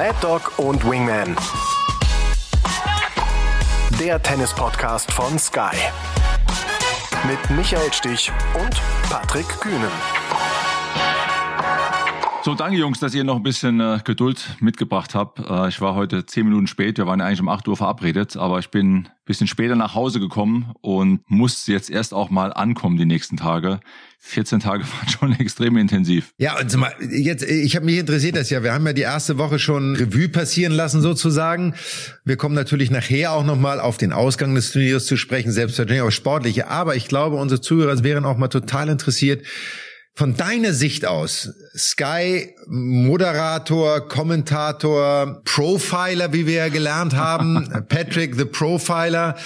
Mad Dog und Wingman. Der Tennis-Podcast von Sky. Mit Michael Stich und Patrick Kühnen. So, danke Jungs, dass ihr noch ein bisschen äh, Geduld mitgebracht habt. Äh, ich war heute zehn Minuten spät, wir waren ja eigentlich um 8 Uhr verabredet, aber ich bin ein bisschen später nach Hause gekommen und muss jetzt erst auch mal ankommen die nächsten Tage. 14 Tage waren schon extrem intensiv. Ja, und mal, jetzt, ich habe mich interessiert das ja. Wir haben ja die erste Woche schon Revue passieren lassen sozusagen. Wir kommen natürlich nachher auch nochmal auf den Ausgang des Turniers zu sprechen, selbstverständlich auch sportliche. Aber ich glaube, unsere Zuhörer wären auch mal total interessiert, von deiner Sicht aus, Sky Moderator, Kommentator, Profiler, wie wir ja gelernt haben, Patrick the Profiler.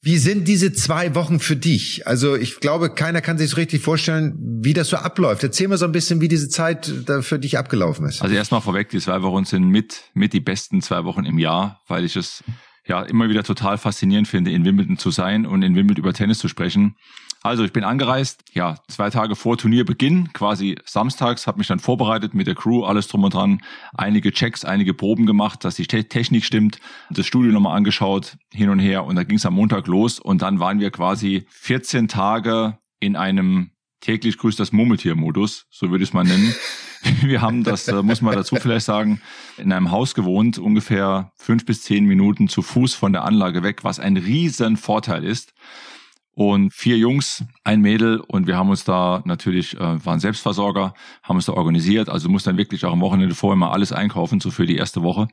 Wie sind diese zwei Wochen für dich? Also ich glaube, keiner kann sich so richtig vorstellen, wie das so abläuft. Erzähl mal so ein bisschen, wie diese Zeit da für dich abgelaufen ist. Also erstmal vorweg, die zwei Wochen sind mit, mit die besten zwei Wochen im Jahr, weil ich es ja immer wieder total faszinierend finde, in Wimbledon zu sein und in Wimbledon über Tennis zu sprechen. Also ich bin angereist, ja, zwei Tage vor Turnierbeginn, quasi samstags, habe mich dann vorbereitet mit der Crew, alles drum und dran, einige Checks, einige Proben gemacht, dass die Technik stimmt, das Studio nochmal angeschaut, hin und her. Und dann ging es am Montag los. Und dann waren wir quasi 14 Tage in einem täglich grüßt das Murmeltier-Modus, so würde ich es mal nennen. Wir haben das, äh, muss man dazu vielleicht sagen, in einem Haus gewohnt, ungefähr fünf bis zehn Minuten zu Fuß von der Anlage weg, was ein riesen Vorteil ist und vier Jungs, ein Mädel und wir haben uns da natürlich, äh, waren Selbstversorger, haben uns da organisiert, also muss dann wirklich auch am Wochenende vorher mal alles einkaufen, so für die erste Woche.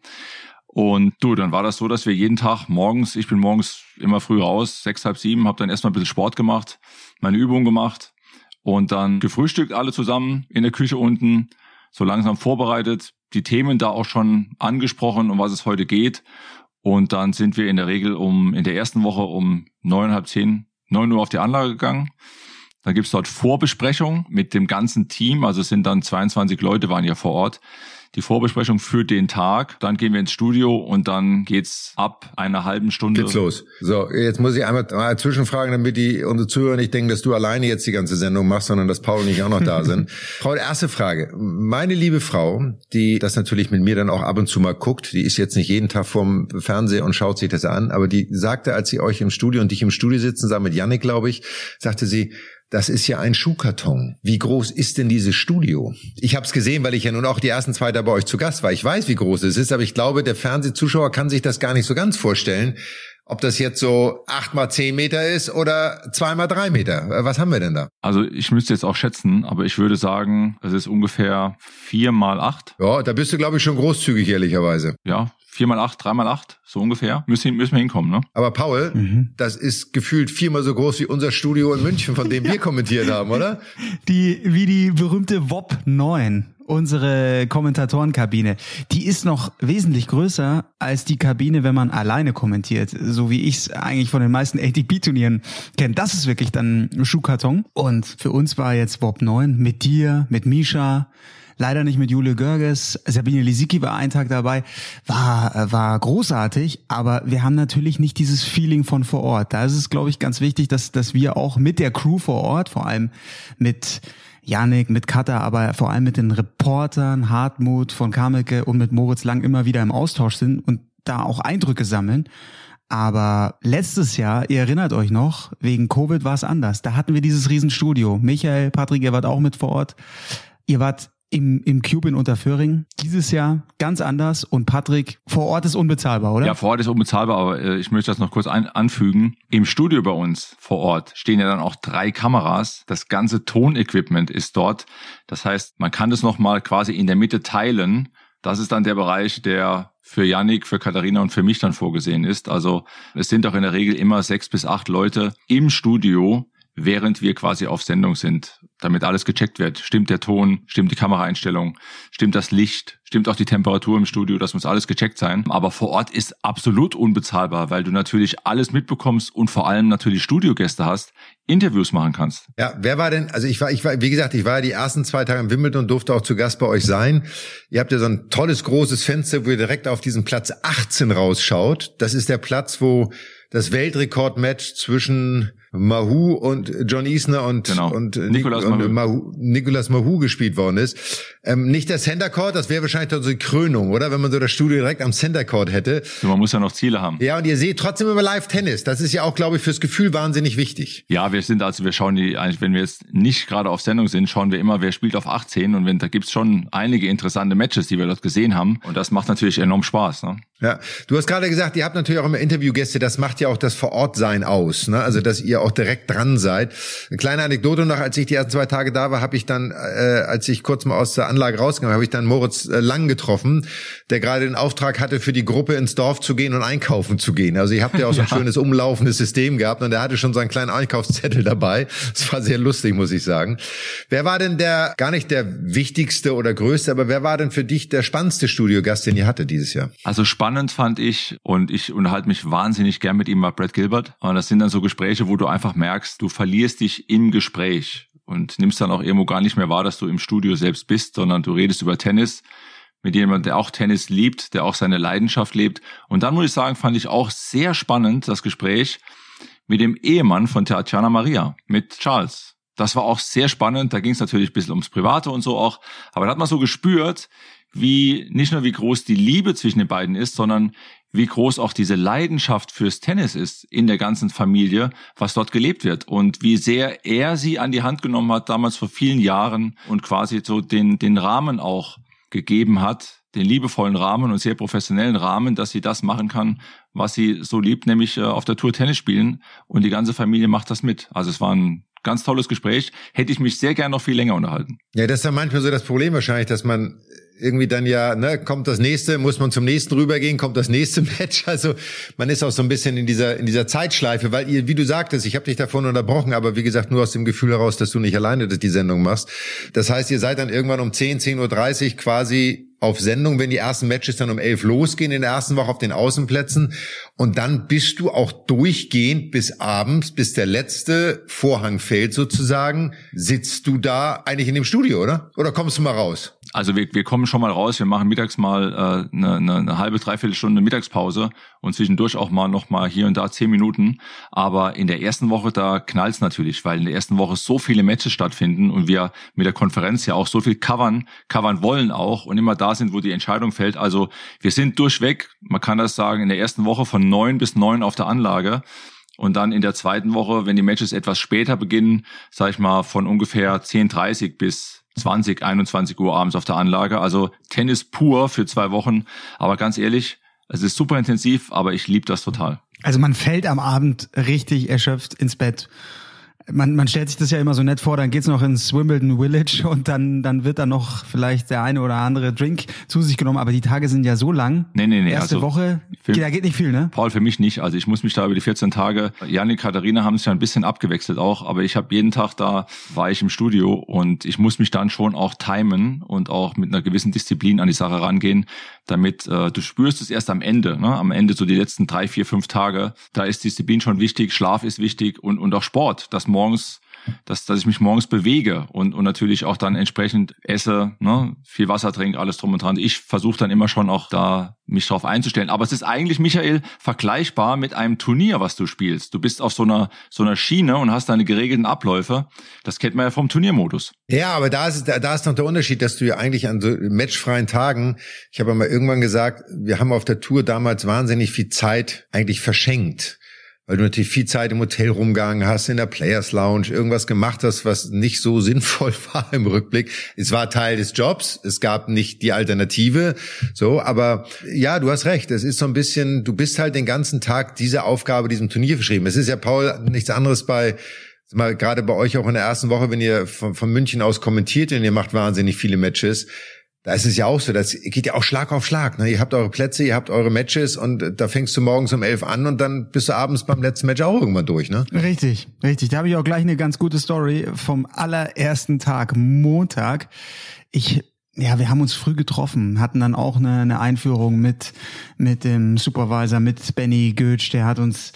Und du, dann war das so, dass wir jeden Tag morgens, ich bin morgens immer früh raus, sechs, halb sieben, habe dann erstmal ein bisschen Sport gemacht, meine Übungen gemacht und dann gefrühstückt alle zusammen in der Küche unten, so langsam vorbereitet, die Themen da auch schon angesprochen, um was es heute geht. Und dann sind wir in der Regel um in der ersten Woche um neun, halb zehn 9 Uhr auf die Anlage gegangen. Dann gibt's dort Vorbesprechung mit dem ganzen Team. Also es sind dann 22 Leute waren ja vor Ort die Vorbesprechung für den Tag. Dann gehen wir ins Studio und dann geht's ab einer halben Stunde. Geht's los. So, jetzt muss ich einmal mal zwischenfragen, damit die unsere Zuhörer nicht denken, dass du alleine jetzt die ganze Sendung machst, sondern dass Paul und ich auch noch da sind. Frau, erste Frage. Meine liebe Frau, die das natürlich mit mir dann auch ab und zu mal guckt, die ist jetzt nicht jeden Tag vorm Fernseher und schaut sich das an, aber die sagte, als sie euch im Studio und dich im Studio sitzen sah mit Yannick, glaube ich, sagte sie, das ist ja ein Schuhkarton. Wie groß ist denn dieses Studio? Ich habe es gesehen, weil ich ja nun auch die ersten zwei da bei euch zu Gast war. Ich weiß, wie groß es ist, aber ich glaube, der Fernsehzuschauer kann sich das gar nicht so ganz vorstellen, ob das jetzt so acht mal zehn Meter ist oder zwei mal drei Meter. Was haben wir denn da? Also ich müsste jetzt auch schätzen, aber ich würde sagen, es ist ungefähr vier mal acht. Ja, da bist du, glaube ich, schon großzügig, ehrlicherweise. Ja, vier mal acht, drei mal acht, so ungefähr. Müssen, müssen wir hinkommen, ne? Aber Paul, mhm. das ist gefühlt viermal so groß wie unser Studio in München, von dem wir kommentiert haben, oder? Die, wie die berühmte WOP 9 unsere Kommentatorenkabine, die ist noch wesentlich größer als die Kabine, wenn man alleine kommentiert, so wie ich es eigentlich von den meisten ATP-Turnieren kenne. Das ist wirklich dann Schuhkarton. Und für uns war jetzt WOP 9 mit dir, mit Misha, leider nicht mit Jule Görges. Sabine Lisicki war einen Tag dabei, war, war großartig, aber wir haben natürlich nicht dieses Feeling von vor Ort. Da ist es, glaube ich, ganz wichtig, dass, dass wir auch mit der Crew vor Ort, vor allem mit Janik, mit Katha, aber vor allem mit den Reportern, Hartmut von Kamelke und mit Moritz Lang immer wieder im Austausch sind und da auch Eindrücke sammeln. Aber letztes Jahr, ihr erinnert euch noch, wegen Covid war es anders. Da hatten wir dieses Riesenstudio. Michael, Patrick, ihr wart auch mit vor Ort. Ihr wart im, im Cube in Unterföhring. Dieses Jahr ganz anders und Patrick, vor Ort ist unbezahlbar, oder? Ja, vor Ort ist unbezahlbar, aber äh, ich möchte das noch kurz ein, anfügen. Im Studio bei uns vor Ort stehen ja dann auch drei Kameras. Das ganze Tonequipment ist dort. Das heißt, man kann das nochmal quasi in der Mitte teilen. Das ist dann der Bereich, der für Yannick, für Katharina und für mich dann vorgesehen ist. Also es sind auch in der Regel immer sechs bis acht Leute im Studio, während wir quasi auf Sendung sind, damit alles gecheckt wird. Stimmt der Ton, stimmt die Kameraeinstellung, stimmt das Licht, stimmt auch die Temperatur im Studio, das muss alles gecheckt sein. Aber vor Ort ist absolut unbezahlbar, weil du natürlich alles mitbekommst und vor allem natürlich Studiogäste hast, Interviews machen kannst. Ja, wer war denn, also ich war, ich war, wie gesagt, ich war ja die ersten zwei Tage im Wimbledon und durfte auch zu Gast bei euch sein. Ihr habt ja so ein tolles großes Fenster, wo ihr direkt auf diesen Platz 18 rausschaut. Das ist der Platz, wo das Weltrekordmatch zwischen Mahu und John Isner und, Genau. und, äh, Nicolas und Mahou. Mahu, Nicolas Mahu gespielt worden ist. Ähm, nicht der Center Court, das wäre wahrscheinlich dann so die Krönung, oder? Wenn man so das Studio direkt am Center Court hätte. Man muss ja noch Ziele haben. Ja, und ihr seht trotzdem immer Live-Tennis. Das ist ja auch, glaube ich, fürs Gefühl wahnsinnig wichtig. Ja, wir sind also, wir schauen die, eigentlich, wenn wir jetzt nicht gerade auf Sendung sind, schauen wir immer, wer spielt auf 18 und wenn, da gibt's schon einige interessante Matches, die wir dort gesehen haben und das macht natürlich enorm Spaß. Ne? Ja, du hast gerade gesagt, ihr habt natürlich auch immer Interviewgäste, das macht ja auch das Vorortsein aus, ne? Also, dass ihr auch direkt dran seid. Eine kleine Anekdote noch, als ich die ersten zwei Tage da war, habe ich dann, äh, als ich kurz mal aus der Anlage rausgegangen habe ich dann Moritz äh, Lang getroffen, der gerade den Auftrag hatte, für die Gruppe ins Dorf zu gehen und einkaufen zu gehen. Also ihr habt ja auch so ein schönes umlaufendes System gehabt und der hatte schon seinen kleinen Einkaufszettel dabei. Das war sehr lustig, muss ich sagen. Wer war denn der, gar nicht der wichtigste oder größte, aber wer war denn für dich der spannendste Studiogast, den ihr hattet dieses Jahr? Also spannend fand ich und ich unterhalte mich wahnsinnig gern mit ihm war Brad Gilbert. Und das sind dann so Gespräche, wo du einfach merkst, du verlierst dich im Gespräch und nimmst dann auch irgendwo gar nicht mehr wahr, dass du im Studio selbst bist, sondern du redest über Tennis mit jemandem, der auch Tennis liebt, der auch seine Leidenschaft lebt. Und dann muss ich sagen, fand ich auch sehr spannend das Gespräch mit dem Ehemann von Tatjana Maria, mit Charles. Das war auch sehr spannend. Da ging es natürlich ein bisschen ums Private und so auch. Aber da hat man so gespürt, wie nicht nur wie groß die Liebe zwischen den beiden ist, sondern wie groß auch diese Leidenschaft fürs Tennis ist in der ganzen Familie, was dort gelebt wird und wie sehr er sie an die Hand genommen hat damals vor vielen Jahren und quasi so den den Rahmen auch gegeben hat, den liebevollen Rahmen und sehr professionellen Rahmen, dass sie das machen kann, was sie so liebt, nämlich äh, auf der Tour Tennis spielen und die ganze Familie macht das mit. Also es war ein ganz tolles Gespräch. Hätte ich mich sehr gern noch viel länger unterhalten. Ja, das ist ja manchmal so das Problem wahrscheinlich, dass man irgendwie dann ja, ne, kommt das nächste, muss man zum nächsten rübergehen, kommt das nächste Match. Also man ist auch so ein bisschen in dieser in dieser Zeitschleife, weil ihr, wie du sagtest, ich habe dich davon unterbrochen, aber wie gesagt nur aus dem Gefühl heraus, dass du nicht alleine die Sendung machst. Das heißt, ihr seid dann irgendwann um 10, 10.30 Uhr quasi auf Sendung, wenn die ersten Matches dann um elf losgehen in der ersten Woche auf den Außenplätzen. Und dann bist du auch durchgehend bis abends, bis der letzte Vorhang fällt sozusagen, sitzt du da eigentlich in dem Studio, oder? Oder kommst du mal raus? Also wir, wir kommen schon mal raus, wir machen mittags mal äh, eine, eine, eine halbe, dreiviertel Stunde Mittagspause und zwischendurch auch mal noch mal hier und da zehn Minuten. Aber in der ersten Woche, da knallt's natürlich, weil in der ersten Woche so viele Matches stattfinden und wir mit der Konferenz ja auch so viel covern, covern wollen auch und immer da sind, wo die Entscheidung fällt. Also wir sind durchweg, man kann das sagen, in der ersten Woche von neun bis neun auf der Anlage. Und dann in der zweiten Woche, wenn die Matches etwas später beginnen, sage ich mal von ungefähr 10.30 bis 20, 21 Uhr abends auf der Anlage. Also Tennis pur für zwei Wochen. Aber ganz ehrlich, es ist super intensiv, aber ich liebe das total. Also man fällt am Abend richtig erschöpft ins Bett. Man, man stellt sich das ja immer so nett vor, dann geht's noch ins Wimbledon Village und dann, dann wird da noch vielleicht der eine oder andere Drink zu sich genommen, aber die Tage sind ja so lang. Nee, nee, nee, Erste also Woche, für- da geht nicht viel, ne? Paul, für mich nicht. Also ich muss mich da über die 14 Tage, Janik, Katharina haben sich ja ein bisschen abgewechselt auch, aber ich habe jeden Tag da, war ich im Studio und ich muss mich dann schon auch timen und auch mit einer gewissen Disziplin an die Sache rangehen, damit äh, du spürst es erst am Ende, ne? am Ende so die letzten drei, vier, fünf Tage, da ist Disziplin schon wichtig, Schlaf ist wichtig und, und auch Sport, dass morgens dass, dass ich mich morgens bewege und, und natürlich auch dann entsprechend esse, ne, viel Wasser trinke, alles drum und dran. Ich versuche dann immer schon auch da mich drauf einzustellen. Aber es ist eigentlich, Michael, vergleichbar mit einem Turnier, was du spielst. Du bist auf so einer, so einer Schiene und hast deine geregelten Abläufe. Das kennt man ja vom Turniermodus. Ja, aber da ist, da, ist noch der Unterschied, dass du ja eigentlich an so matchfreien Tagen, ich habe ja mal irgendwann gesagt, wir haben auf der Tour damals wahnsinnig viel Zeit eigentlich verschenkt. Weil du natürlich viel Zeit im Hotel rumgegangen hast, in der Players Lounge, irgendwas gemacht hast, was nicht so sinnvoll war im Rückblick. Es war Teil des Jobs, es gab nicht die Alternative, so, aber ja, du hast recht, es ist so ein bisschen, du bist halt den ganzen Tag dieser Aufgabe, diesem Turnier verschrieben. Es ist ja, Paul, nichts anderes bei, mal gerade bei euch auch in der ersten Woche, wenn ihr von, von München aus kommentiert und ihr macht wahnsinnig viele Matches, da ist es ja auch so, das geht ja auch Schlag auf Schlag. Ne? Ihr habt eure Plätze, ihr habt eure Matches und da fängst du morgens um elf an und dann bist du abends beim letzten Match auch irgendwann durch, ne? Richtig, richtig. Da habe ich auch gleich eine ganz gute Story vom allerersten Tag, Montag. Ich ja, wir haben uns früh getroffen, hatten dann auch eine, eine Einführung mit mit dem Supervisor, mit Benny Götsch, der hat uns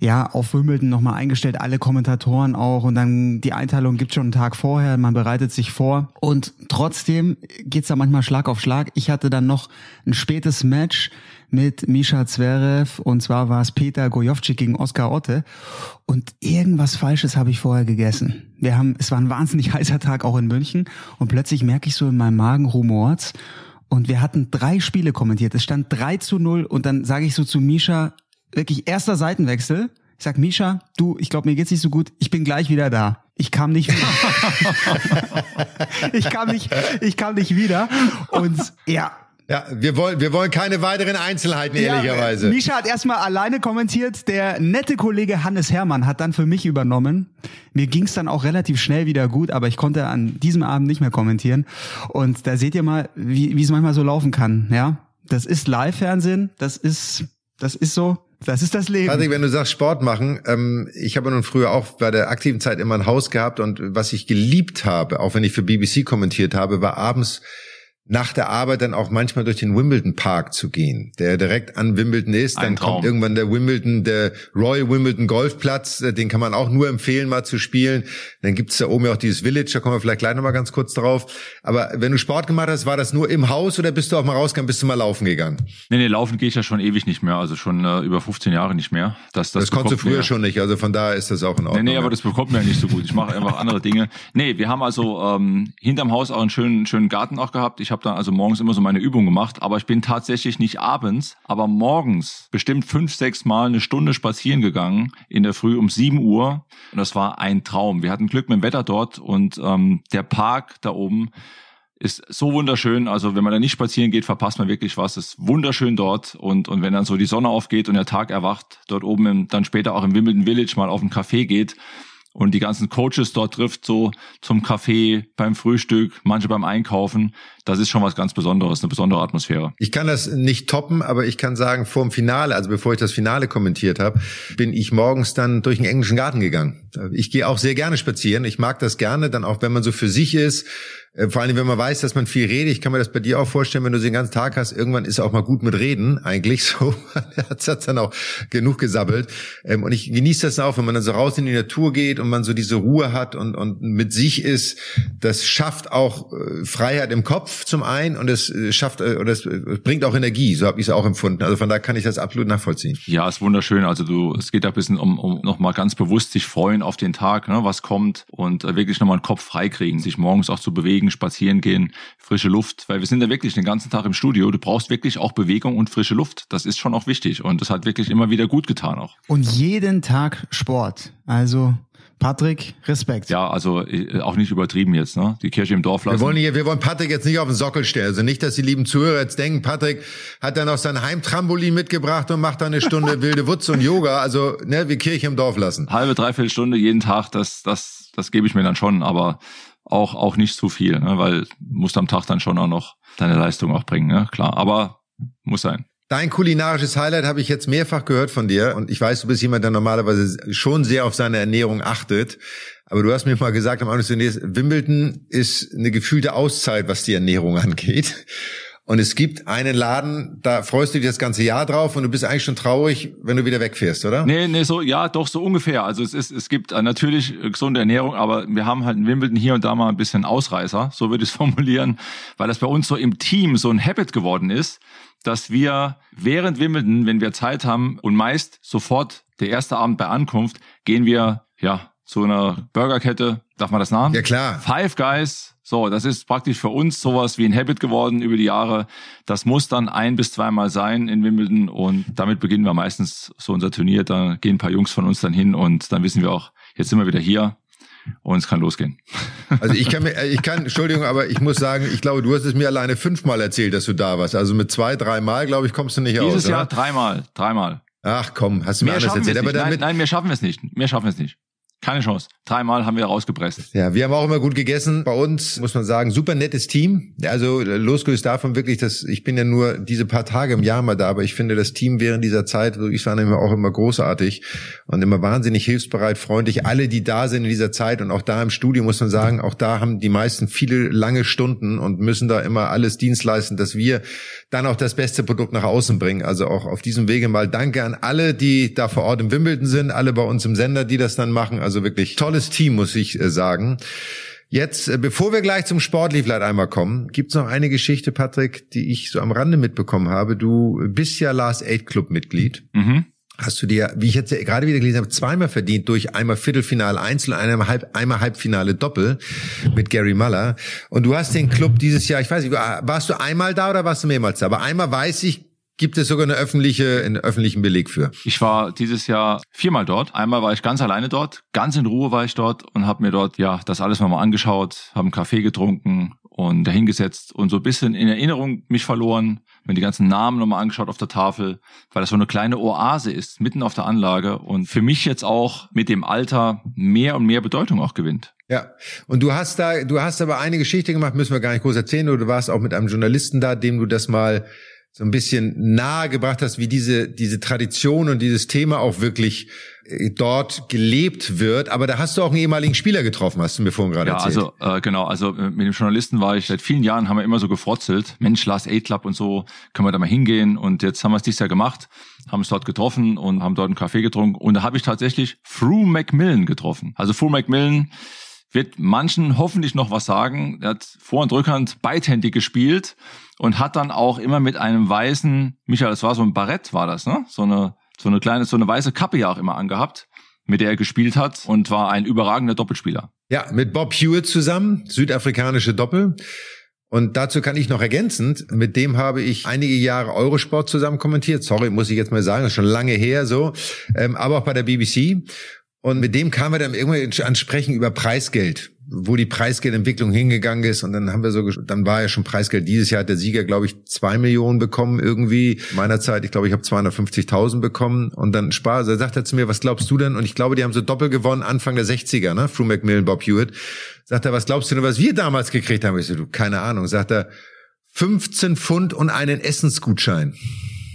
ja auf Wimbledon nochmal eingestellt, alle Kommentatoren auch und dann die Einteilung gibt schon einen Tag vorher, man bereitet sich vor und trotzdem geht's da manchmal Schlag auf Schlag. Ich hatte dann noch ein spätes Match mit Misha Zverev und zwar war es Peter Gojovcik gegen Oskar Otte und irgendwas Falsches habe ich vorher gegessen. Wir haben, es war ein wahnsinnig heißer Tag auch in München und plötzlich merke ich so in meinem Magen rumort's und wir hatten drei Spiele kommentiert. Es stand 3 zu 0 und dann sage ich so zu Misha, wirklich erster Seitenwechsel. Ich sag, Misha, du, ich glaube, mir geht's nicht so gut. Ich bin gleich wieder da. Ich kam nicht wieder. ich kam nicht, ich kam nicht wieder. Und ja, ja, wir wollen, wir wollen keine weiteren Einzelheiten, ehrlicherweise. Ja, Misha hat erstmal alleine kommentiert. Der nette Kollege Hannes Hermann hat dann für mich übernommen. Mir ging's dann auch relativ schnell wieder gut, aber ich konnte an diesem Abend nicht mehr kommentieren. Und da seht ihr mal, wie wie es manchmal so laufen kann. Ja, das ist Live-Fernsehen. Das ist, das ist so. Das ist das Leben. Patrick, wenn du sagst Sport machen, ähm, ich habe nun früher auch bei der aktiven Zeit immer ein Haus gehabt und was ich geliebt habe, auch wenn ich für BBC kommentiert habe, war abends nach der Arbeit dann auch manchmal durch den Wimbledon Park zu gehen, der direkt an Wimbledon ist. Dann kommt irgendwann der Wimbledon, der Royal Wimbledon Golfplatz, äh, den kann man auch nur empfehlen, mal zu spielen. Dann gibt's da oben ja auch dieses Village, da kommen wir vielleicht gleich nochmal ganz kurz drauf. Aber wenn du Sport gemacht hast, war das nur im Haus oder bist du auch mal rausgegangen, bist du mal laufen gegangen? Nee, nee, laufen gehe ich ja schon ewig nicht mehr, also schon äh, über 15 Jahre nicht mehr. Das, das, das konntest du früher mir, schon nicht, also von daher ist das auch in Ordnung. Nee, nee, aber das bekommt mir ja nicht so gut. Ich mache einfach andere Dinge. Nee, wir haben also ähm, hinterm Haus auch einen schönen, schönen Garten auch gehabt. Ich habe da also morgens immer so meine Übung gemacht, aber ich bin tatsächlich nicht abends, aber morgens bestimmt fünf, sechs Mal eine Stunde spazieren gegangen in der Früh um sieben Uhr. Und das war ein Traum. Wir hatten Glück mit dem Wetter dort und ähm, der Park da oben ist so wunderschön. Also wenn man da nicht spazieren geht, verpasst man wirklich was. Es ist wunderschön dort und und wenn dann so die Sonne aufgeht und der Tag erwacht, dort oben im, dann später auch im Wimbledon Village mal auf einen Café geht und die ganzen Coaches dort trifft, so zum Kaffee, beim Frühstück, manche beim Einkaufen. Das ist schon was ganz Besonderes, eine besondere Atmosphäre. Ich kann das nicht toppen, aber ich kann sagen, vor dem Finale, also bevor ich das Finale kommentiert habe, bin ich morgens dann durch den englischen Garten gegangen. Ich gehe auch sehr gerne spazieren. Ich mag das gerne, dann auch wenn man so für sich ist, vor allem, wenn man weiß, dass man viel redet. Ich kann mir das bei dir auch vorstellen, wenn du den ganzen Tag hast, irgendwann ist auch mal gut mit Reden, eigentlich so. hat hat dann auch genug gesabbelt. Ähm, und ich genieße das auch, wenn man dann so raus in die Natur geht und man so diese Ruhe hat und, und mit sich ist. Das schafft auch äh, Freiheit im Kopf zum einen und es äh, schafft, oder es bringt auch Energie. So habe ich es auch empfunden. Also von da kann ich das absolut nachvollziehen. Ja, ist wunderschön. Also du, es geht da ein bisschen um, um nochmal ganz bewusst sich freuen auf den Tag, ne, was kommt und wirklich nochmal einen Kopf freikriegen, sich morgens auch zu bewegen bewegen, spazieren gehen, frische Luft, weil wir sind ja wirklich den ganzen Tag im Studio. Du brauchst wirklich auch Bewegung und frische Luft. Das ist schon auch wichtig und das hat wirklich immer wieder gut getan auch. Und jeden Tag Sport. Also Patrick, Respekt. Ja, also äh, auch nicht übertrieben jetzt, ne? Die Kirche im Dorf lassen. Wir wollen, hier, wir wollen Patrick jetzt nicht auf den Sockel stellen. Also nicht, dass die lieben Zuhörer jetzt denken, Patrick hat dann auch sein Heimtrampolin mitgebracht und macht da eine Stunde wilde Wutz und Yoga. Also, ne, wir Kirche im Dorf lassen. Halbe, dreiviertel Stunde jeden Tag, das, das, das gebe ich mir dann schon, aber auch, auch nicht zu viel, ne? weil musst am Tag dann schon auch noch deine Leistung auch bringen, ne? klar. Aber muss sein. Dein kulinarisches Highlight habe ich jetzt mehrfach gehört von dir und ich weiß, du bist jemand, der normalerweise schon sehr auf seine Ernährung achtet. Aber du hast mir mal gesagt am Anfang zunächst, Wimbledon ist eine gefühlte Auszeit, was die Ernährung angeht. Und es gibt einen Laden, da freust du dich das ganze Jahr drauf und du bist eigentlich schon traurig, wenn du wieder wegfährst, oder? Nee, nee, so, ja, doch, so ungefähr. Also es ist, es gibt äh, natürlich gesunde Ernährung, aber wir haben halt in Wimbledon hier und da mal ein bisschen Ausreißer, so würde ich es formulieren, weil das bei uns so im Team so ein Habit geworden ist, dass wir während Wimbledon, wenn wir Zeit haben und meist sofort der erste Abend bei Ankunft, gehen wir, ja, zu einer Burgerkette, darf man das Namen? Ja, klar. Five Guys, so, das ist praktisch für uns sowas wie ein Habit geworden über die Jahre. Das muss dann ein bis zweimal sein in Wimbledon und damit beginnen wir meistens so unser Turnier. Da gehen ein paar Jungs von uns dann hin und dann wissen wir auch, jetzt sind wir wieder hier und es kann losgehen. Also ich kann mir, ich kann, Entschuldigung, aber ich muss sagen, ich glaube, du hast es mir alleine fünfmal erzählt, dass du da warst. Also mit zwei, dreimal, glaube ich, kommst du nicht Dieses aus. Dieses Jahr dreimal, dreimal. Ach komm, hast du mir alles erzählt. Aber damit, nein, nein, wir schaffen es nicht. Wir schaffen es nicht. Keine Chance. Dreimal haben wir rausgepresst. Ja, wir haben auch immer gut gegessen. Bei uns muss man sagen, super nettes Team. Also losgelöst davon wirklich, dass ich bin ja nur diese paar Tage im Jahr mal da, aber ich finde das Team während dieser Zeit, ich fand immer auch immer großartig und immer wahnsinnig hilfsbereit, freundlich. Alle, die da sind in dieser Zeit und auch da im Studio muss man sagen, auch da haben die meisten viele lange Stunden und müssen da immer alles Dienst leisten, dass wir dann auch das beste Produkt nach außen bringen. Also auch auf diesem Wege mal Danke an alle, die da vor Ort im Wimbledon sind, alle bei uns im Sender, die das dann machen. Also wirklich tolles Team, muss ich äh, sagen. Jetzt, äh, bevor wir gleich zum Sportlief einmal kommen, gibt's noch eine Geschichte, Patrick, die ich so am Rande mitbekommen habe. Du bist ja Last Eight Club Mitglied. Mhm. Hast du dir, wie ich jetzt gerade wieder gelesen habe, zweimal verdient durch einmal Viertelfinale Einzel, einmal, Halb, einmal Halbfinale Doppel mit Gary Muller. Und du hast den Club dieses Jahr, ich weiß nicht, warst du einmal da oder warst du mehrmals da? Aber einmal weiß ich, gibt es sogar eine öffentliche, einen öffentlichen Beleg für. Ich war dieses Jahr viermal dort. Einmal war ich ganz alleine dort, ganz in Ruhe war ich dort und habe mir dort ja das alles nochmal angeschaut, habe einen Kaffee getrunken und dahingesetzt und so ein bisschen in Erinnerung mich verloren, mir die ganzen Namen nochmal angeschaut auf der Tafel, weil das so eine kleine Oase ist, mitten auf der Anlage und für mich jetzt auch mit dem Alter mehr und mehr Bedeutung auch gewinnt. Ja, und du hast da, du hast aber eine Geschichte gemacht, müssen wir gar nicht groß erzählen, oder du warst auch mit einem Journalisten da, dem du das mal so ein bisschen nahe gebracht hast, wie diese, diese Tradition und dieses Thema auch wirklich äh, dort gelebt wird. Aber da hast du auch einen ehemaligen Spieler getroffen, hast du mir vorhin gerade ja, erzählt. Ja, also äh, genau, also äh, mit dem Journalisten war ich seit vielen Jahren, haben wir immer so gefrotzelt, Mensch, Last Eight Club und so, können wir da mal hingehen? Und jetzt haben wir es dieses Jahr gemacht, haben uns dort getroffen und haben dort einen Kaffee getrunken. Und da habe ich tatsächlich Fru Macmillan getroffen. Also Fru Macmillan wird manchen hoffentlich noch was sagen. Er hat Vor- und Rückhand beidhändig gespielt und hat dann auch immer mit einem weißen, Michael, das war so ein Barett, war das, ne? So eine, so eine kleine, so eine weiße Kappe ja auch immer angehabt, mit der er gespielt hat und war ein überragender Doppelspieler. Ja, mit Bob Hewitt zusammen, südafrikanische Doppel. Und dazu kann ich noch ergänzend, mit dem habe ich einige Jahre Eurosport zusammen kommentiert. Sorry, muss ich jetzt mal sagen, das ist schon lange her so. Ähm, aber auch bei der BBC. Und mit dem kamen wir dann irgendwie ansprechen über Preisgeld, wo die Preisgeldentwicklung hingegangen ist. Und dann haben wir so, dann war ja schon Preisgeld. Dieses Jahr hat der Sieger, glaube ich, zwei Millionen bekommen irgendwie. Meiner Zeit, ich glaube, ich habe 250.000 bekommen. Und dann Spaß. Da sagt er zu mir, was glaubst du denn? Und ich glaube, die haben so doppelt gewonnen Anfang der 60er, ne? Fru McMillan, Bob Hewitt. Sagt er, was glaubst du denn, was wir damals gekriegt haben? Ich so, du, keine Ahnung. Sagt er, 15 Pfund und einen Essensgutschein.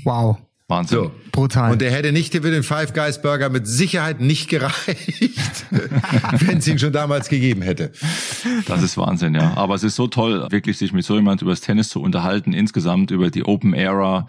Wow. Wahnsinn. So. Brutal. Und der hätte nicht für den Five Guys Burger mit Sicherheit nicht gereicht, wenn es ihn schon damals gegeben hätte. Das ist Wahnsinn, ja. Aber es ist so toll, wirklich sich mit so jemand über das Tennis zu unterhalten, insgesamt über die Open Era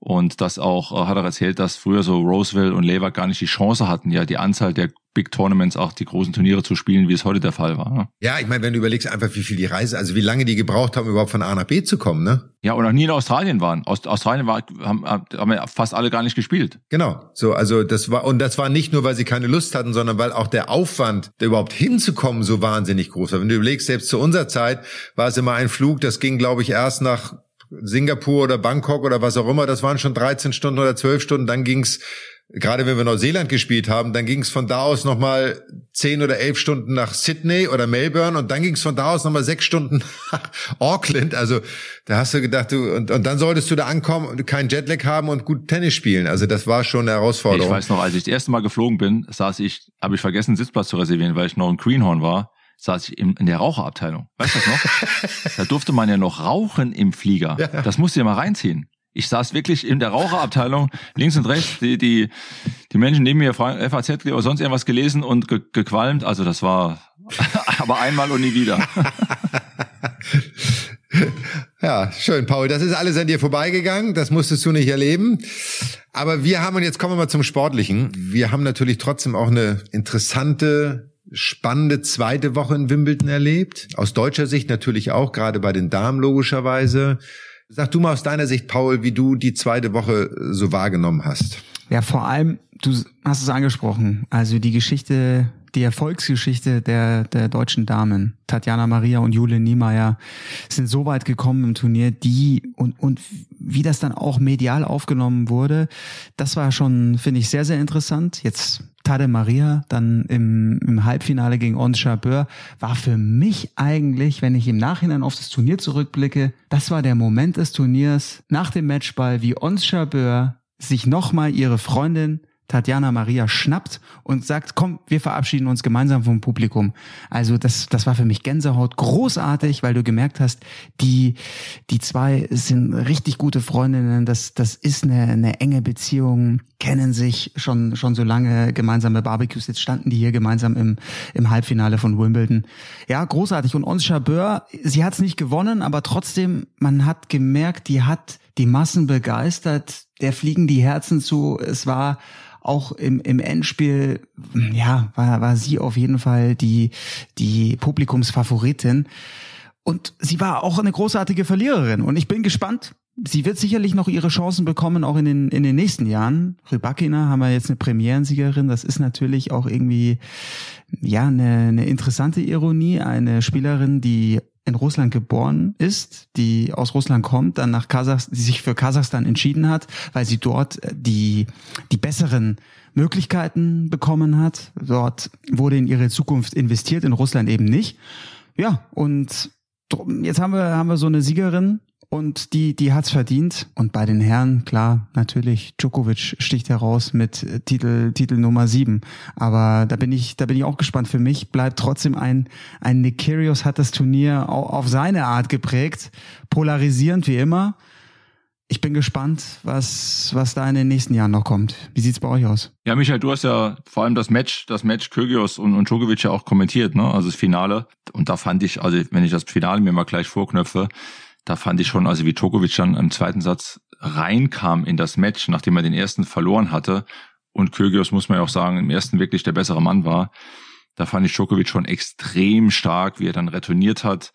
und das auch, äh, hat er erzählt, dass früher so Roseville und Lever gar nicht die Chance hatten, ja die Anzahl der Big Tournaments, auch die großen Turniere zu spielen, wie es heute der Fall war. Ne? Ja, ich meine, wenn du überlegst einfach, wie viel die Reise, also wie lange die gebraucht haben, überhaupt von A nach B zu kommen, ne? Ja, und auch nie in Australien waren. Aus Australien war, haben, haben ja fast alle gar nicht gespielt. Genau. So, also das war, und das war nicht nur, weil sie keine Lust hatten, sondern weil auch der Aufwand, da überhaupt hinzukommen, so wahnsinnig groß war. Wenn du überlegst, selbst zu unserer Zeit war es immer ein Flug, das ging, glaube ich, erst nach Singapur oder Bangkok oder was auch immer, das waren schon 13 Stunden oder 12 Stunden, dann ging's gerade wenn wir Neuseeland gespielt haben, dann ging's von da aus nochmal 10 oder 11 Stunden nach Sydney oder Melbourne und dann ging's von da aus nochmal 6 Stunden nach Auckland. Also da hast du gedacht, du, und, und dann solltest du da ankommen und keinen Jetlag haben und gut Tennis spielen. Also das war schon eine Herausforderung. Ich weiß noch, als ich das erste Mal geflogen bin, saß ich, habe ich vergessen, Sitzplatz zu reservieren, weil ich noch in Greenhorn war saß ich in, in der Raucherabteilung. Weißt du das noch? da durfte man ja noch rauchen im Flieger. Ja. Das musst du ja mal reinziehen. Ich saß wirklich in der Raucherabteilung, links und rechts, die, die, die Menschen neben mir FAZ oder sonst irgendwas gelesen und ge, gequalmt. Also das war aber einmal und nie wieder. Ja, schön, Paul. Das ist alles an dir vorbeigegangen. Das musstest du nicht erleben. Aber wir haben, und jetzt kommen wir mal zum Sportlichen. Wir haben natürlich trotzdem auch eine interessante spannende zweite Woche in Wimbledon erlebt. Aus deutscher Sicht natürlich auch, gerade bei den Damen logischerweise. Sag du mal aus deiner Sicht, Paul, wie du die zweite Woche so wahrgenommen hast. Ja, vor allem, du hast es angesprochen, also die Geschichte die Erfolgsgeschichte der, der deutschen Damen, Tatjana Maria und Jule Niemeyer, sind so weit gekommen im Turnier, die und, und wie das dann auch medial aufgenommen wurde, das war schon, finde ich, sehr, sehr interessant. Jetzt Tade Maria dann im, im Halbfinale gegen Ons Jabeur war für mich eigentlich, wenn ich im Nachhinein auf das Turnier zurückblicke, das war der Moment des Turniers nach dem Matchball, wie Ons Jabeur sich nochmal ihre Freundin Tatjana Maria schnappt und sagt, komm, wir verabschieden uns gemeinsam vom Publikum. Also das, das war für mich Gänsehaut großartig, weil du gemerkt hast, die, die zwei sind richtig gute Freundinnen. Das, das ist eine, eine enge Beziehung, kennen sich schon, schon so lange gemeinsame Barbecues. Jetzt standen die hier gemeinsam im, im Halbfinale von Wimbledon. Ja, großartig. Und Ons Jabeur, sie hat es nicht gewonnen, aber trotzdem, man hat gemerkt, die hat die Massen begeistert. Der fliegen die Herzen zu. Es war auch im, im Endspiel, ja, war, war sie auf jeden Fall die, die Publikumsfavoritin. Und sie war auch eine großartige Verliererin. Und ich bin gespannt. Sie wird sicherlich noch ihre Chancen bekommen, auch in den, in den nächsten Jahren. Rybakina haben wir jetzt eine Premierensiegerin. Das ist natürlich auch irgendwie, ja, eine, eine interessante Ironie. Eine Spielerin, die in Russland geboren ist, die aus Russland kommt, dann nach Kasachstan, die sich für Kasachstan entschieden hat, weil sie dort die, die besseren Möglichkeiten bekommen hat. Dort wurde in ihre Zukunft investiert, in Russland eben nicht. Ja, und jetzt haben wir, haben wir so eine Siegerin, und die, die hat's verdient. Und bei den Herren, klar, natürlich, Djokovic sticht heraus mit Titel, Titel Nummer sieben. Aber da bin ich, da bin ich auch gespannt. Für mich bleibt trotzdem ein, ein Nick Kyrgios hat das Turnier auf seine Art geprägt. Polarisierend wie immer. Ich bin gespannt, was, was da in den nächsten Jahren noch kommt. Wie sieht's bei euch aus? Ja, Michael, du hast ja vor allem das Match, das Match Kyrgios und, und Djokovic ja auch kommentiert, ne? Also das Finale. Und da fand ich, also wenn ich das Finale mir mal gleich vorknöpfe, da fand ich schon, also wie Tokovic dann im zweiten Satz reinkam in das Match, nachdem er den ersten verloren hatte und Kyrgios, muss man ja auch sagen, im ersten wirklich der bessere Mann war, da fand ich Djokovic schon extrem stark, wie er dann retourniert hat,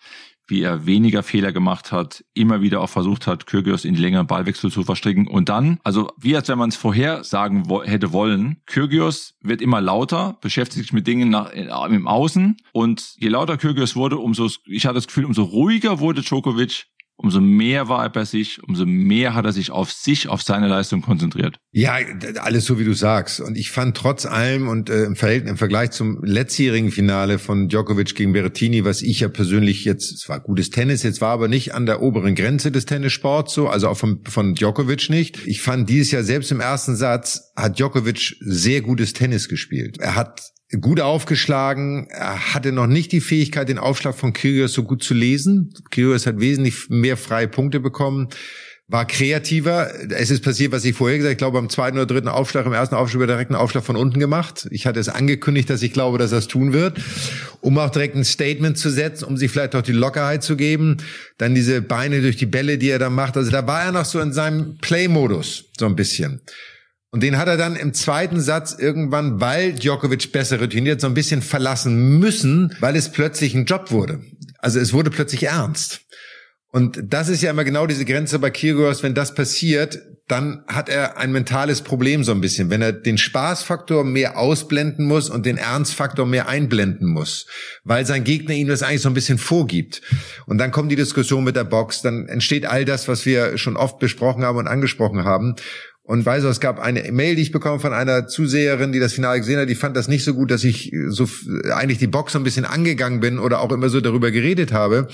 wie er weniger Fehler gemacht hat, immer wieder auch versucht hat, Kyrgios in die längeren Ballwechsel zu verstricken. Und dann, also wie als wenn man es vorher sagen wo hätte wollen, Kyrgios wird immer lauter, beschäftigt sich mit Dingen nach, äh, im Außen. Und je lauter Kyrgios wurde, umso, ich hatte das Gefühl, umso ruhiger wurde Djokovic umso mehr war er bei sich, umso mehr hat er sich auf sich, auf seine Leistung konzentriert. Ja, alles so wie du sagst. Und ich fand trotz allem und äh, im, Verhältnis, im Vergleich zum letztjährigen Finale von Djokovic gegen Berrettini, was ich ja persönlich jetzt, es war gutes Tennis, jetzt war aber nicht an der oberen Grenze des Tennissports so, also auch von, von Djokovic nicht. Ich fand dieses Jahr selbst im ersten Satz hat Djokovic sehr gutes Tennis gespielt. Er hat gut aufgeschlagen. Er hatte noch nicht die Fähigkeit, den Aufschlag von Kyrgios so gut zu lesen. Kyrgios hat wesentlich mehr freie Punkte bekommen, war kreativer. Es ist passiert, was ich vorher gesagt habe. Ich glaube, am zweiten oder dritten Aufschlag, im ersten Aufschlag, direkt einen Aufschlag von unten gemacht. Ich hatte es angekündigt, dass ich glaube, dass er es tun wird, um auch direkt ein Statement zu setzen, um sich vielleicht auch die Lockerheit zu geben. Dann diese Beine durch die Bälle, die er da macht. Also da war er noch so in seinem Play-Modus, so ein bisschen. Und den hat er dann im zweiten Satz irgendwann, weil Djokovic besser routiniert, so ein bisschen verlassen müssen, weil es plötzlich ein Job wurde. Also es wurde plötzlich ernst. Und das ist ja immer genau diese Grenze bei Kyrgios. Wenn das passiert, dann hat er ein mentales Problem so ein bisschen. Wenn er den Spaßfaktor mehr ausblenden muss und den Ernstfaktor mehr einblenden muss, weil sein Gegner ihm das eigentlich so ein bisschen vorgibt. Und dann kommt die Diskussion mit der Box, dann entsteht all das, was wir schon oft besprochen haben und angesprochen haben. Und weiß es gab eine Mail, die ich bekommen von einer Zuseherin, die das Finale gesehen hat, die fand das nicht so gut, dass ich so eigentlich die Box so ein bisschen angegangen bin oder auch immer so darüber geredet habe.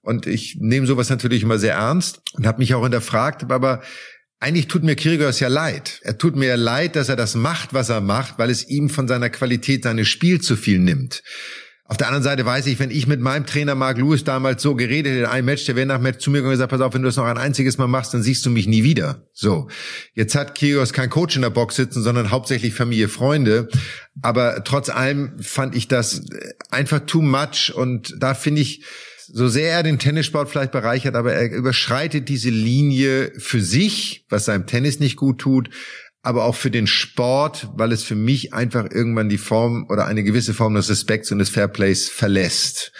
Und ich nehme sowas natürlich immer sehr ernst und habe mich auch hinterfragt, aber eigentlich tut mir Kyrgios ja leid. Er tut mir leid, dass er das macht, was er macht, weil es ihm von seiner Qualität seines Spiels zu viel nimmt. Auf der anderen Seite weiß ich, wenn ich mit meinem Trainer Mark Lewis damals so geredet in einem Match, der wäre nach Match zu mir gekommen und gesagt, pass auf, wenn du das noch ein einziges Mal machst, dann siehst du mich nie wieder. So. Jetzt hat Kyrgios kein Coach in der Box sitzen, sondern hauptsächlich Familie, Freunde. Aber trotz allem fand ich das einfach too much und da finde ich, so sehr er den Tennissport vielleicht bereichert, aber er überschreitet diese Linie für sich, was seinem Tennis nicht gut tut, aber auch für den Sport, weil es für mich einfach irgendwann die Form oder eine gewisse Form des Respekts und des Fairplays verlässt.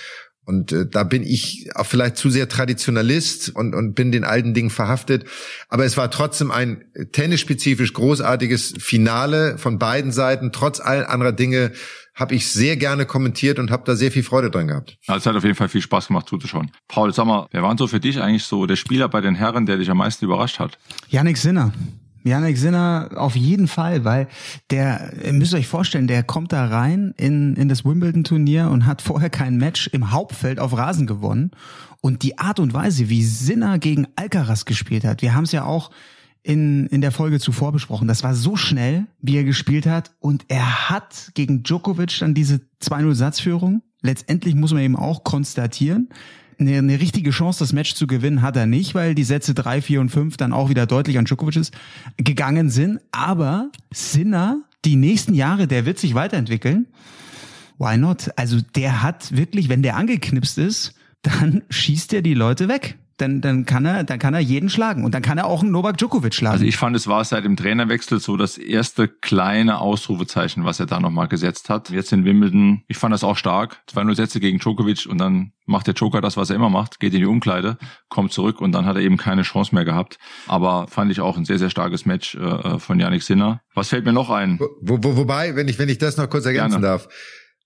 Und äh, da bin ich auch vielleicht zu sehr Traditionalist und, und bin den alten Dingen verhaftet. Aber es war trotzdem ein tennisspezifisch großartiges Finale von beiden Seiten. Trotz all anderer Dinge habe ich sehr gerne kommentiert und habe da sehr viel Freude dran gehabt. Also es hat auf jeden Fall viel Spaß gemacht zuzuschauen. Paul, sag mal, wer war so für dich eigentlich so der Spieler bei den Herren, der dich am meisten überrascht hat? Yannick Sinner. Janik Sinner auf jeden Fall, weil der, ihr müsst euch vorstellen, der kommt da rein in, in das Wimbledon-Turnier und hat vorher kein Match im Hauptfeld auf Rasen gewonnen. Und die Art und Weise, wie Sinner gegen Alcaraz gespielt hat, wir haben es ja auch in, in der Folge zuvor besprochen, das war so schnell, wie er gespielt hat. Und er hat gegen Djokovic dann diese 2-0-Satzführung. Letztendlich muss man eben auch konstatieren, eine, eine richtige Chance, das Match zu gewinnen, hat er nicht, weil die Sätze drei, vier und fünf dann auch wieder deutlich an Djokovic gegangen sind. Aber Sinner, die nächsten Jahre, der wird sich weiterentwickeln. Why not? Also der hat wirklich, wenn der angeknipst ist, dann schießt er die Leute weg. Dann, dann kann er, dann kann er jeden schlagen und dann kann er auch einen Novak Djokovic schlagen. Also ich fand, es war seit dem Trainerwechsel so das erste kleine Ausrufezeichen, was er da nochmal gesetzt hat. Jetzt in Wimbledon, ich fand das auch stark. Zwei nur Sätze gegen Djokovic und dann macht der Joker das, was er immer macht, geht in die Umkleide, kommt zurück und dann hat er eben keine Chance mehr gehabt. Aber fand ich auch ein sehr, sehr starkes Match äh, von Yannick Sinner. Was fällt mir noch ein? Wo, wo, wobei, wenn ich, wenn ich das noch kurz ergänzen Gerne. darf,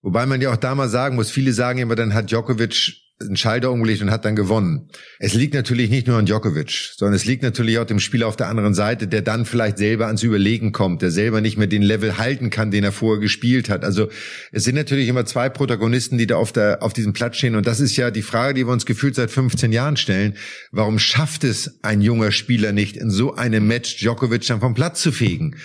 wobei man ja auch da mal sagen muss, viele sagen immer, dann hat Djokovic einen Schalter umgelegt und hat dann gewonnen. Es liegt natürlich nicht nur an Djokovic, sondern es liegt natürlich auch dem Spieler auf der anderen Seite, der dann vielleicht selber ans Überlegen kommt, der selber nicht mehr den Level halten kann, den er vorher gespielt hat. Also es sind natürlich immer zwei Protagonisten, die da auf, der, auf diesem Platz stehen. Und das ist ja die Frage, die wir uns gefühlt seit 15 Jahren stellen. Warum schafft es ein junger Spieler nicht, in so einem Match Djokovic dann vom Platz zu fegen?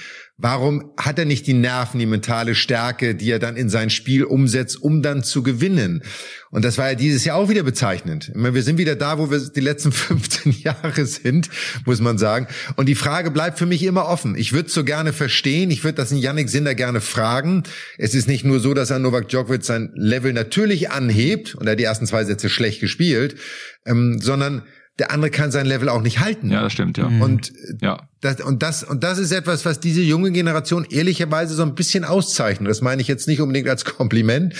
Warum hat er nicht die Nerven, die mentale Stärke, die er dann in sein Spiel umsetzt, um dann zu gewinnen? Und das war ja dieses Jahr auch wieder bezeichnend. Ich meine, wir sind wieder da, wo wir die letzten 15 Jahre sind, muss man sagen. Und die Frage bleibt für mich immer offen. Ich würde so gerne verstehen, ich würde das in Yannick Sinder gerne fragen. Es ist nicht nur so, dass er Novak Djokovic sein Level natürlich anhebt und er die ersten zwei Sätze schlecht gespielt, ähm, sondern der andere kann sein Level auch nicht halten. Ja, das stimmt, ja. Mhm. Und ja. Das, und das, und das ist etwas, was diese junge Generation ehrlicherweise so ein bisschen auszeichnet. Das meine ich jetzt nicht unbedingt als Kompliment,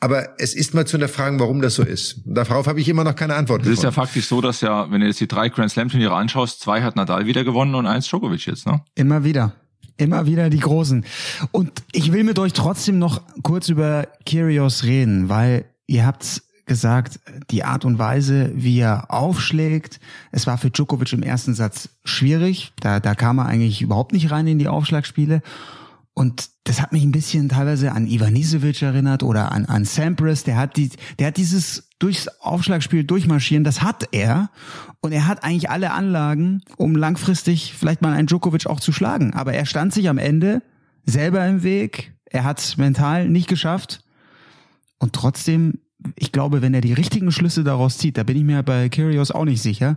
aber es ist mal zu hinterfragen, warum das so ist. Darauf habe ich immer noch keine Antwort. Es ist ja faktisch so, dass ja, wenn du jetzt die drei Grand Slam Turniere anschaust, zwei hat Nadal wieder gewonnen und eins Djokovic jetzt, ne? Immer wieder. Immer wieder die Großen. Und ich will mit euch trotzdem noch kurz über Kyrgios reden, weil ihr habt gesagt, die Art und Weise, wie er aufschlägt, es war für Djokovic im ersten Satz schwierig. Da, da kam er eigentlich überhaupt nicht rein in die Aufschlagspiele. Und das hat mich ein bisschen teilweise an Ivanisevic erinnert oder an, an Sampras. Der hat die, der hat dieses durchs Aufschlagspiel durchmarschieren, das hat er. Und er hat eigentlich alle Anlagen, um langfristig vielleicht mal einen Djokovic auch zu schlagen. Aber er stand sich am Ende selber im Weg. Er hat es mental nicht geschafft. Und trotzdem ich glaube, wenn er die richtigen Schlüsse daraus zieht, da bin ich mir bei Kyrgios auch nicht sicher.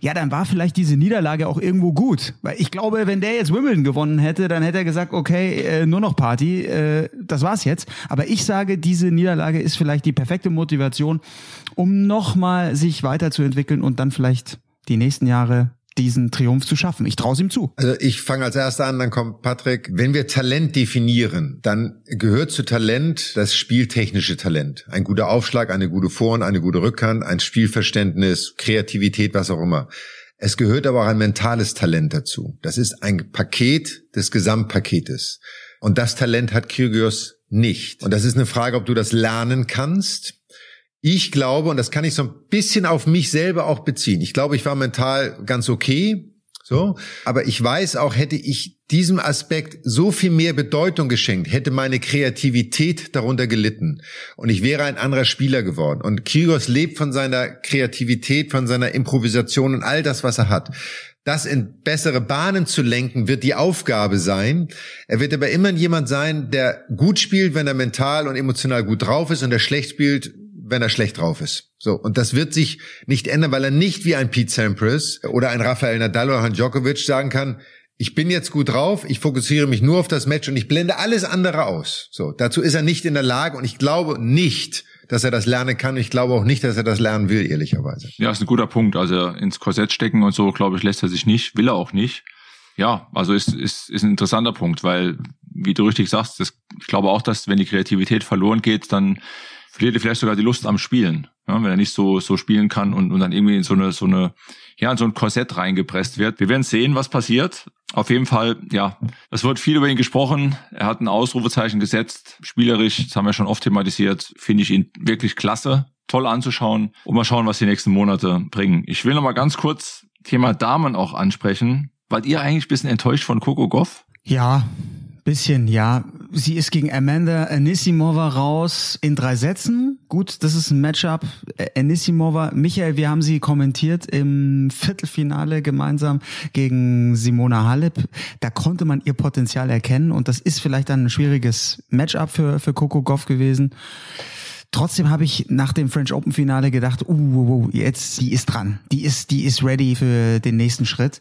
Ja, dann war vielleicht diese Niederlage auch irgendwo gut. Weil ich glaube, wenn der jetzt Wimbledon gewonnen hätte, dann hätte er gesagt, okay, äh, nur noch Party, äh, das war's jetzt. Aber ich sage, diese Niederlage ist vielleicht die perfekte Motivation, um nochmal sich weiterzuentwickeln und dann vielleicht die nächsten Jahre diesen Triumph zu schaffen. Ich traue ihm zu. Also ich fange als erster an, dann kommt Patrick. Wenn wir Talent definieren, dann gehört zu Talent das spieltechnische Talent. Ein guter Aufschlag, eine gute Vorhand, eine gute Rückhand, ein Spielverständnis, Kreativität, was auch immer. Es gehört aber auch ein mentales Talent dazu. Das ist ein Paket des Gesamtpaketes. Und das Talent hat Kyrgios nicht. Und das ist eine Frage, ob du das lernen kannst ich glaube, und das kann ich so ein bisschen auf mich selber auch beziehen. Ich glaube, ich war mental ganz okay. So. Aber ich weiß auch, hätte ich diesem Aspekt so viel mehr Bedeutung geschenkt, hätte meine Kreativität darunter gelitten. Und ich wäre ein anderer Spieler geworden. Und Kyrgios lebt von seiner Kreativität, von seiner Improvisation und all das, was er hat. Das in bessere Bahnen zu lenken, wird die Aufgabe sein. Er wird aber immer jemand sein, der gut spielt, wenn er mental und emotional gut drauf ist und der schlecht spielt, wenn er schlecht drauf ist. So. Und das wird sich nicht ändern, weil er nicht wie ein Pete Sampras oder ein Rafael Nadal oder ein Djokovic sagen kann, ich bin jetzt gut drauf, ich fokussiere mich nur auf das Match und ich blende alles andere aus. So. Dazu ist er nicht in der Lage und ich glaube nicht, dass er das lernen kann. Ich glaube auch nicht, dass er das lernen will, ehrlicherweise. Ja, ist ein guter Punkt. Also ins Korsett stecken und so, glaube ich, lässt er sich nicht, will er auch nicht. Ja, also ist, ist, ist ein interessanter Punkt, weil, wie du richtig sagst, das, ich glaube auch, dass wenn die Kreativität verloren geht, dann verliert er vielleicht sogar die Lust am Spielen, ja, wenn er nicht so so spielen kann und, und dann irgendwie in so eine so eine ja in so ein Korsett reingepresst wird. Wir werden sehen, was passiert. Auf jeden Fall, ja, es wird viel über ihn gesprochen. Er hat ein Ausrufezeichen gesetzt, spielerisch, das haben wir schon oft thematisiert. Finde ich ihn wirklich klasse, toll anzuschauen und mal schauen, was die nächsten Monate bringen. Ich will noch mal ganz kurz Thema Damen auch ansprechen. Wart ihr eigentlich ein bisschen enttäuscht von Coco Goff? Ja, Bisschen, ja. Sie ist gegen Amanda Anisimova raus in drei Sätzen. Gut, das ist ein Matchup. Anisimova, Michael, wir haben sie kommentiert im Viertelfinale gemeinsam gegen Simona Halep. Da konnte man ihr Potenzial erkennen und das ist vielleicht dann ein schwieriges Matchup für, für Coco Goff gewesen. Trotzdem habe ich nach dem French Open Finale gedacht, uh, jetzt, die ist dran. Die ist, die ist ready für den nächsten Schritt.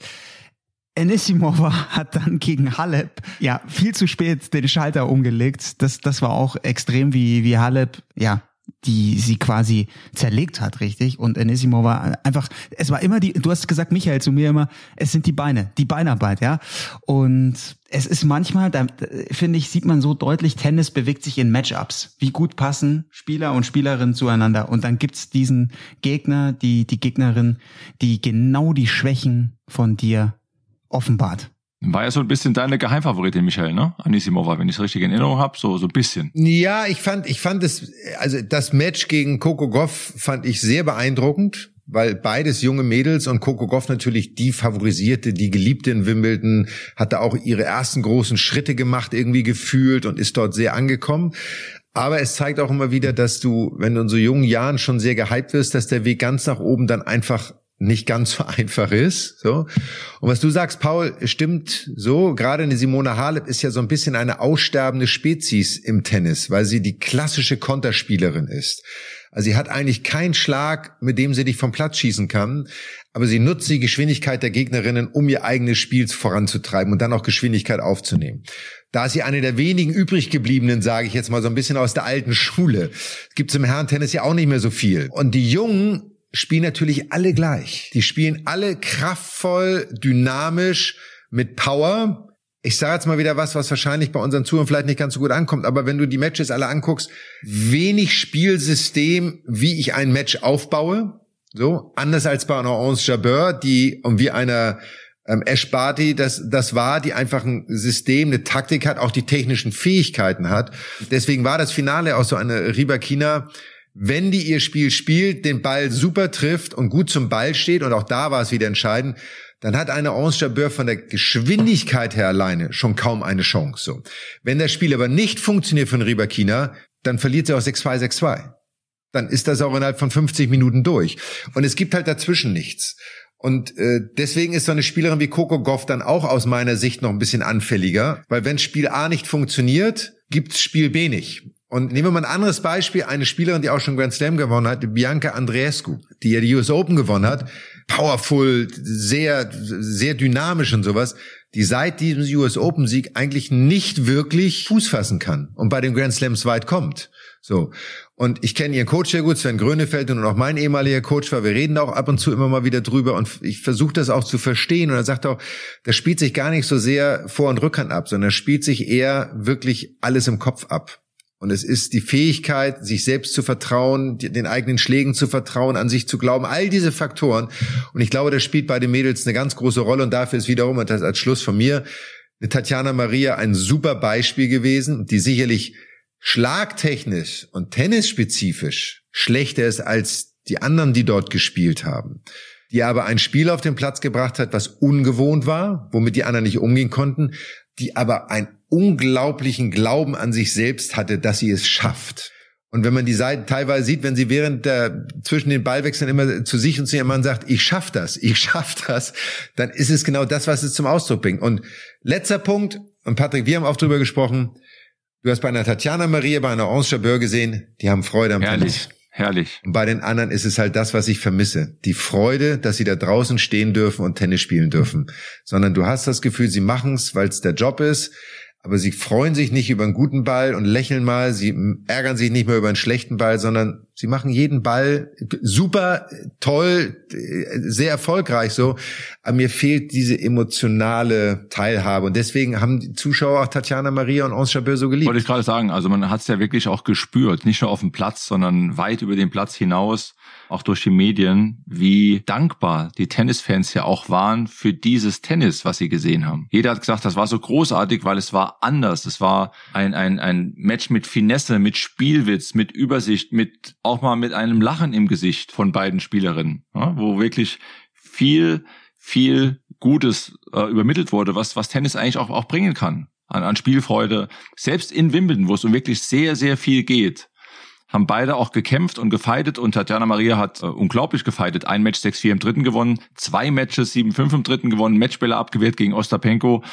Enisimova hat dann gegen Halep ja viel zu spät den Schalter umgelegt. Das, das war auch extrem, wie, wie Halep ja die sie quasi zerlegt hat, richtig? Und Enisimova einfach, es war immer die, du hast gesagt, Michael, zu mir immer, es sind die Beine, die Beinarbeit, ja. Und es ist manchmal, da finde ich, sieht man so deutlich, Tennis bewegt sich in Matchups. Wie gut passen Spieler und Spielerinnen zueinander. Und dann gibt's diesen Gegner, die, die Gegnerin, die genau die Schwächen von dir offenbart. War ja so ein bisschen deine Geheimfavoritin, Michael, ne? Anisimova, wenn ich es richtig in Erinnerung habe, so so ein bisschen. Ja, ich fand, ich fand es, also das Match gegen Coco Goff fand ich sehr beeindruckend, weil beides junge Mädels und Coco Goff natürlich die favorisierte, die geliebte in Wimbledon, hatte auch ihre ersten großen Schritte gemacht, irgendwie gefühlt und ist dort sehr angekommen. Aber es zeigt auch immer wieder, dass du, wenn du in so jungen Jahren schon sehr gehypt wirst, dass der Weg ganz nach oben dann einfach nicht ganz so einfach ist. So. Und was du sagst, Paul, stimmt so. Gerade eine Simone Halep ist ja so ein bisschen eine aussterbende Spezies im Tennis, weil sie die klassische Konterspielerin ist. Also sie hat eigentlich keinen Schlag, mit dem sie dich vom Platz schießen kann, aber sie nutzt die Geschwindigkeit der Gegnerinnen, um ihr eigenes Spiel voranzutreiben und dann auch Geschwindigkeit aufzunehmen. Da ist sie eine der wenigen übrig gebliebenen, sage ich jetzt mal so ein bisschen aus der alten Schule. Gibt es im Herrentennis ja auch nicht mehr so viel. Und die Jungen spielen natürlich alle gleich. Die spielen alle kraftvoll, dynamisch, mit Power. Ich sage jetzt mal wieder was, was wahrscheinlich bei unseren Zuhörern vielleicht nicht ganz so gut ankommt, aber wenn du die Matches alle anguckst, wenig Spielsystem, wie ich ein Match aufbaue. So, anders als bei einer Onze Jabeur, die, und wie einer ähm, Ash Barty, das, das war, die einfach ein System, eine Taktik hat, auch die technischen Fähigkeiten hat. Deswegen war das Finale auch so eine Ribakina, wenn die ihr Spiel spielt, den Ball super trifft und gut zum Ball steht, und auch da war es wieder entscheidend, dann hat eine Ange Jabeur von der Geschwindigkeit her alleine schon kaum eine Chance. So. Wenn das Spiel aber nicht funktioniert von Ribakina, dann verliert sie auch 6-2, 6-2. Dann ist das auch innerhalb von 50 Minuten durch. Und es gibt halt dazwischen nichts. Und äh, deswegen ist so eine Spielerin wie Coco Goff dann auch aus meiner Sicht noch ein bisschen anfälliger, weil wenn Spiel A nicht funktioniert, gibt's Spiel B nicht. Und nehmen wir mal ein anderes Beispiel, eine Spielerin, die auch schon Grand Slam gewonnen hat, Bianca Andreescu, die ja die US Open gewonnen hat, powerful, sehr, sehr dynamisch und sowas, die seit diesem US Open Sieg eigentlich nicht wirklich Fuß fassen kann und bei den Grand Slams weit kommt. So. Und ich kenne ihren Coach sehr gut, Sven Grönefeld und auch mein ehemaliger Coach war. Wir reden auch ab und zu immer mal wieder drüber und ich versuche das auch zu verstehen. Und er sagt auch, das spielt sich gar nicht so sehr Vor- und Rückhand ab, sondern spielt sich eher wirklich alles im Kopf ab. Und es ist die Fähigkeit, sich selbst zu vertrauen, den eigenen Schlägen zu vertrauen, an sich zu glauben, all diese Faktoren. Und ich glaube, das spielt bei den Mädels eine ganz große Rolle. Und dafür ist wiederum, und das als Schluss von mir, eine Tatjana Maria ein super Beispiel gewesen, die sicherlich schlagtechnisch und tennisspezifisch schlechter ist als die anderen, die dort gespielt haben die aber ein Spiel auf den Platz gebracht hat, was ungewohnt war, womit die anderen nicht umgehen konnten, die aber einen unglaublichen Glauben an sich selbst hatte, dass sie es schafft. Und wenn man die Seiten teilweise sieht, wenn sie während der zwischen den Ballwechseln immer zu sich und zu ihrem Mann sagt, ich schaff das, ich schaff das, dann ist es genau das, was es zum Ausdruck bringt. Und letzter Punkt, und Patrick, wir haben auch drüber gesprochen, du hast bei einer Tatjana Maria, bei einer Ange Jabeur gesehen, die haben Freude am Herrlich. Tennis. Herrlich. Und bei den anderen ist es halt das, was ich vermisse. Die Freude, dass sie da draußen stehen dürfen und Tennis spielen dürfen. Sondern du hast das Gefühl, sie machen es, weil es der Job ist aber sie freuen sich nicht über einen guten Ball und lächeln mal, sie ärgern sich nicht mehr über einen schlechten Ball, sondern sie machen jeden Ball super, toll, sehr erfolgreich so. Aber mir fehlt diese emotionale Teilhabe. Und deswegen haben die Zuschauer auch Tatjana Maria und Ons Chabot so geliebt. Wollte ich gerade sagen, also man hat es ja wirklich auch gespürt, nicht nur auf dem Platz, sondern weit über den Platz hinaus auch durch die Medien, wie dankbar die Tennisfans ja auch waren für dieses Tennis, was sie gesehen haben. Jeder hat gesagt, das war so großartig, weil es war anders. Es war ein, ein, ein Match mit Finesse, mit Spielwitz, mit Übersicht, mit auch mal mit einem Lachen im Gesicht von beiden Spielerinnen, ja, wo wirklich viel, viel Gutes äh, übermittelt wurde, was, was Tennis eigentlich auch, auch bringen kann an, an Spielfreude. Selbst in Wimbledon, wo es um wirklich sehr, sehr viel geht, haben beide auch gekämpft und gefeitet und Tatjana Maria hat äh, unglaublich gefeitet. Ein Match 6-4 im dritten gewonnen, zwei Matches 7-5 im dritten gewonnen, Matchbälle abgewehrt gegen Ostapenko,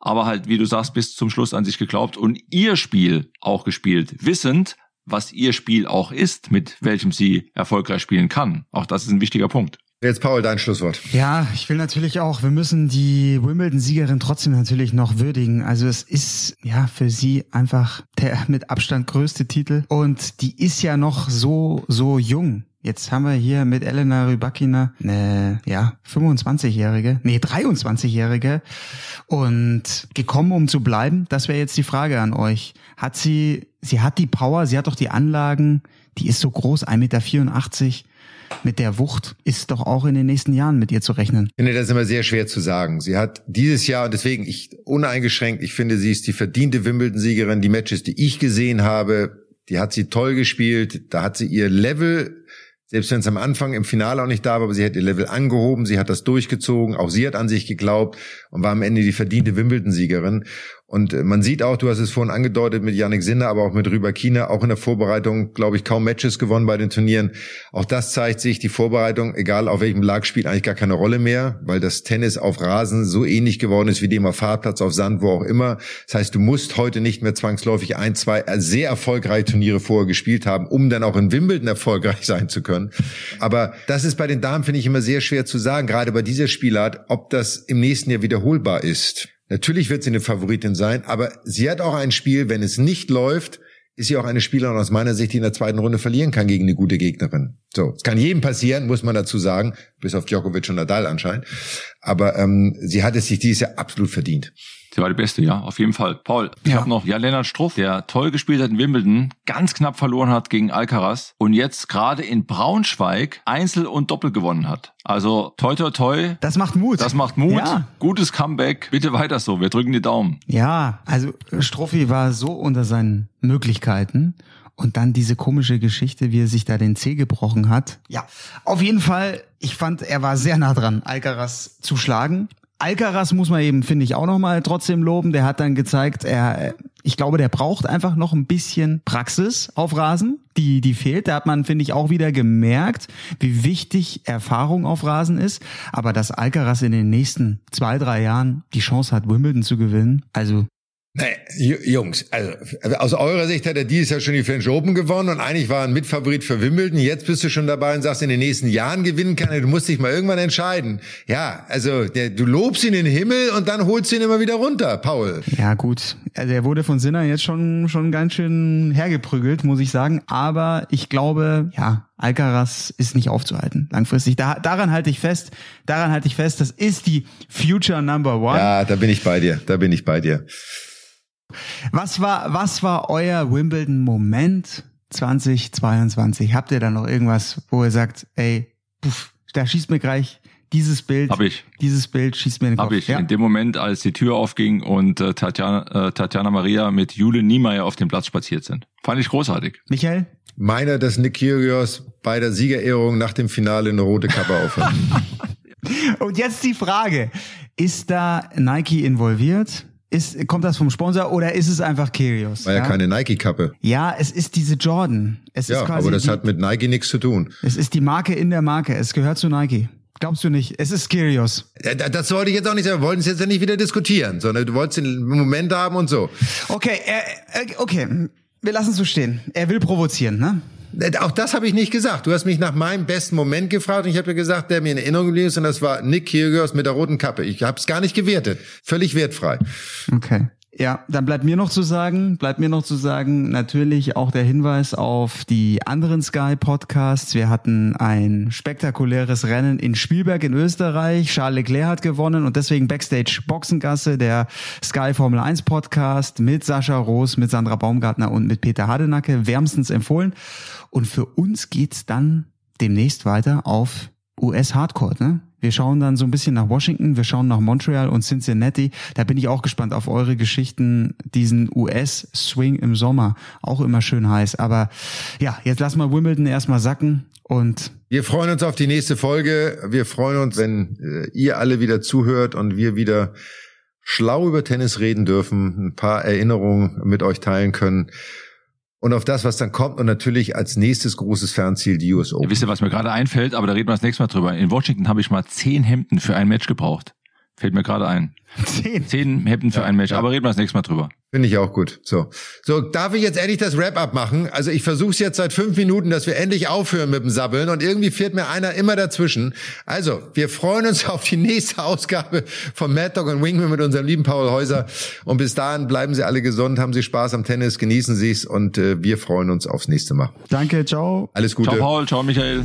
aber halt, wie du sagst, bis zum Schluss an sich geglaubt und ihr Spiel auch gespielt, wissend, was ihr Spiel auch ist, mit welchem sie erfolgreich spielen kann. Auch das ist ein wichtiger Punkt. Jetzt Paul, dein Schlusswort. Ja, ich will natürlich auch, wir müssen die Wimbledon-Siegerin trotzdem natürlich noch würdigen. Also es ist ja für sie einfach der mit Abstand größte Titel und die ist ja noch so, so jung. Jetzt haben wir hier mit Elena Rybakina eine, ja, 25-Jährige, nee, 23-Jährige und gekommen, um zu bleiben. Das wäre jetzt die Frage an euch. Hat sie, sie hat die Power, sie hat doch die Anlagen, die ist so groß, 1,84 Meter mit der Wucht ist doch auch in den nächsten Jahren mit ihr zu rechnen. Ich finde das immer sehr schwer zu sagen. Sie hat dieses Jahr, und deswegen ich uneingeschränkt, ich finde, sie ist die verdiente Wimbledon-Siegerin. Die Matches, die ich gesehen habe, die hat sie toll gespielt. Da hat sie ihr Level selbst wenn es am Anfang im Finale auch nicht da war, aber sie hat ihr Level angehoben, sie hat das durchgezogen, auch sie hat an sich geglaubt und war am Ende die verdiente Wimbledon-Siegerin. Und äh, man sieht auch, du hast es vorhin angedeutet mit Yannick Sinner, aber auch mit Rüberkina, auch in der Vorbereitung, glaube ich, kaum Matches gewonnen bei den Turnieren. Auch das zeigt sich, die Vorbereitung, egal auf welchem Lag, spielt eigentlich gar keine Rolle mehr, weil das Tennis auf Rasen so ähnlich geworden ist wie dem auf Fahrplatz, auf Sand, wo auch immer. Das heißt, du musst heute nicht mehr zwangsläufig ein, zwei sehr erfolgreiche Turniere vorher gespielt haben, um dann auch in Wimbledon erfolgreich sein zu können. Aber das ist bei den Damen, finde ich, immer sehr schwer zu sagen, gerade bei dieser Spielart, ob das im nächsten Jahr wiederholbar ist. Natürlich wird sie eine Favoritin sein, aber sie hat auch ein Spiel, wenn es nicht läuft, ist sie auch eine Spielerin aus meiner Sicht, die in der zweiten Runde verlieren kann gegen eine gute Gegnerin. So, es kann jedem passieren, muss man dazu sagen, bis auf Djokovic und Nadal anscheinend. Aber ähm, sie hat es sich dieses Jahr absolut verdient. Sie war die Beste, ja, auf jeden Fall. Paul, ich ja. habe noch Jan Lennart Struff, der toll gespielt hat in Wimbledon, ganz knapp verloren hat gegen Alcaraz und jetzt gerade in Braunschweig Einzel und Doppel gewonnen hat. Also toi toi toi. Das macht Mut. Das macht Mut. Ja. Gutes Comeback. Bitte weiter so. Wir drücken die Daumen. Ja, also Struffi war so unter seinen Möglichkeiten. Und dann diese komische Geschichte, wie er sich da den Zeh gebrochen hat. Ja, auf jeden Fall, ich fand, er war sehr nah dran, Alcaraz zu schlagen. Alcaraz muss man eben, finde ich, auch nochmal trotzdem loben. Der hat dann gezeigt, er, ich glaube, der braucht einfach noch ein bisschen Praxis auf Rasen, die, die fehlt. Da hat man, finde ich, auch wieder gemerkt, wie wichtig Erfahrung auf Rasen ist. Aber dass Alcaraz in den nächsten zwei, drei Jahren die Chance hat, Wimbledon zu gewinnen, also Nee, Jungs, also aus eurer Sicht hat er dieses Jahr schon die French Open gewonnen und eigentlich war ein Mitfavorit für Wimbledon. Jetzt bist du schon dabei und sagst, in den nächsten Jahren gewinnen kann er. Du musst dich mal irgendwann entscheiden. Ja, also der, du lobst ihn in den Himmel und dann holst du ihn immer wieder runter, Paul. Ja gut, also er wurde von Sinner jetzt schon schon ganz schön hergeprügelt, muss ich sagen. Aber ich glaube, ja, Alcaraz ist nicht aufzuhalten langfristig. Da, daran halte ich fest. Daran halte ich fest. Das ist die Future Number One. Ja, da bin ich bei dir. Da bin ich bei dir. Was war, was war euer Wimbledon-Moment 2022? Habt ihr da noch irgendwas, wo ihr sagt, ey, puff, da schießt mir gleich dieses Bild, Hab ich. dieses Bild schießt mir in den Kopf. Hab ich. Ja? In dem Moment, als die Tür aufging und äh, Tatjana, äh, Tatjana Maria mit Jule Niemeyer auf dem Platz spaziert sind. Fand ich großartig. Michael? Meiner, dass Nick Kyrgios bei der Siegerehrung nach dem Finale eine rote Kappe aufhat. und jetzt die Frage, ist da Nike involviert? Ist, kommt das vom Sponsor oder ist es einfach Kyrgios? War ja, ja? keine Nike-Kappe. Ja, es ist diese Jordan. Es ja, aber das die, hat mit Nike nichts zu tun. Es ist die Marke in der Marke. Es gehört zu Nike. Glaubst du nicht? Es ist Kyrgios. Das wollte ich jetzt auch nicht sagen. Wir wollten es jetzt ja nicht wieder diskutieren, sondern du wolltest den Moment haben und so. Okay, äh, okay. Wir lassen es so stehen. Er will provozieren, ne? Auch das habe ich nicht gesagt. Du hast mich nach meinem besten Moment gefragt und ich habe dir gesagt, der mir in Erinnerung geblieben ist und das war Nick Kyrgios mit der roten Kappe. Ich habe es gar nicht gewertet. Völlig wertfrei. Okay. Ja, dann bleibt mir noch zu sagen, bleibt mir noch zu sagen, natürlich auch der Hinweis auf die anderen Sky Podcasts. Wir hatten ein spektakuläres Rennen in Spielberg in Österreich. Charles Leclerc hat gewonnen und deswegen Backstage Boxengasse, der Sky Formel 1 Podcast mit Sascha Roos, mit Sandra Baumgartner und mit Peter Hardenacke. Wärmstens empfohlen. Und für uns geht's dann demnächst weiter auf US Hardcore, ne? Wir schauen dann so ein bisschen nach Washington, wir schauen nach Montreal und Cincinnati. Da bin ich auch gespannt auf eure Geschichten, diesen US-Swing im Sommer. Auch immer schön heiß. Aber ja, jetzt lassen wir Wimbledon erstmal sacken und wir freuen uns auf die nächste Folge. Wir freuen uns, wenn äh, ihr alle wieder zuhört und wir wieder schlau über Tennis reden dürfen, ein paar Erinnerungen mit euch teilen können und auf das, was dann kommt und natürlich als nächstes großes Fernziel die US Open. Ja, wisst ihr, was mir gerade einfällt, aber da reden wir das nächste Mal drüber. In Washington habe ich mal zehn Hemden für ein Match gebraucht. Fällt mir gerade ein. Zehn. Zehn Happen für Ja, ein Match. ja. Aber reden wir das nächste Mal drüber. Finde ich auch gut. So. So, darf ich jetzt endlich das Wrap-up machen? Also ich versuche es jetzt seit fünf Minuten, dass wir endlich aufhören mit dem Sabbeln und irgendwie fährt mir einer immer dazwischen. Also, wir freuen uns auf die nächste Ausgabe von Mad Dog und Wingman mit unserem lieben Paul Häuser. Und bis dahin bleiben Sie alle gesund, haben Sie Spaß am Tennis, genießen Sie es und äh, wir freuen uns aufs nächste Mal. Danke, ciao. Alles Gute. Ciao Paul, ciao Michael.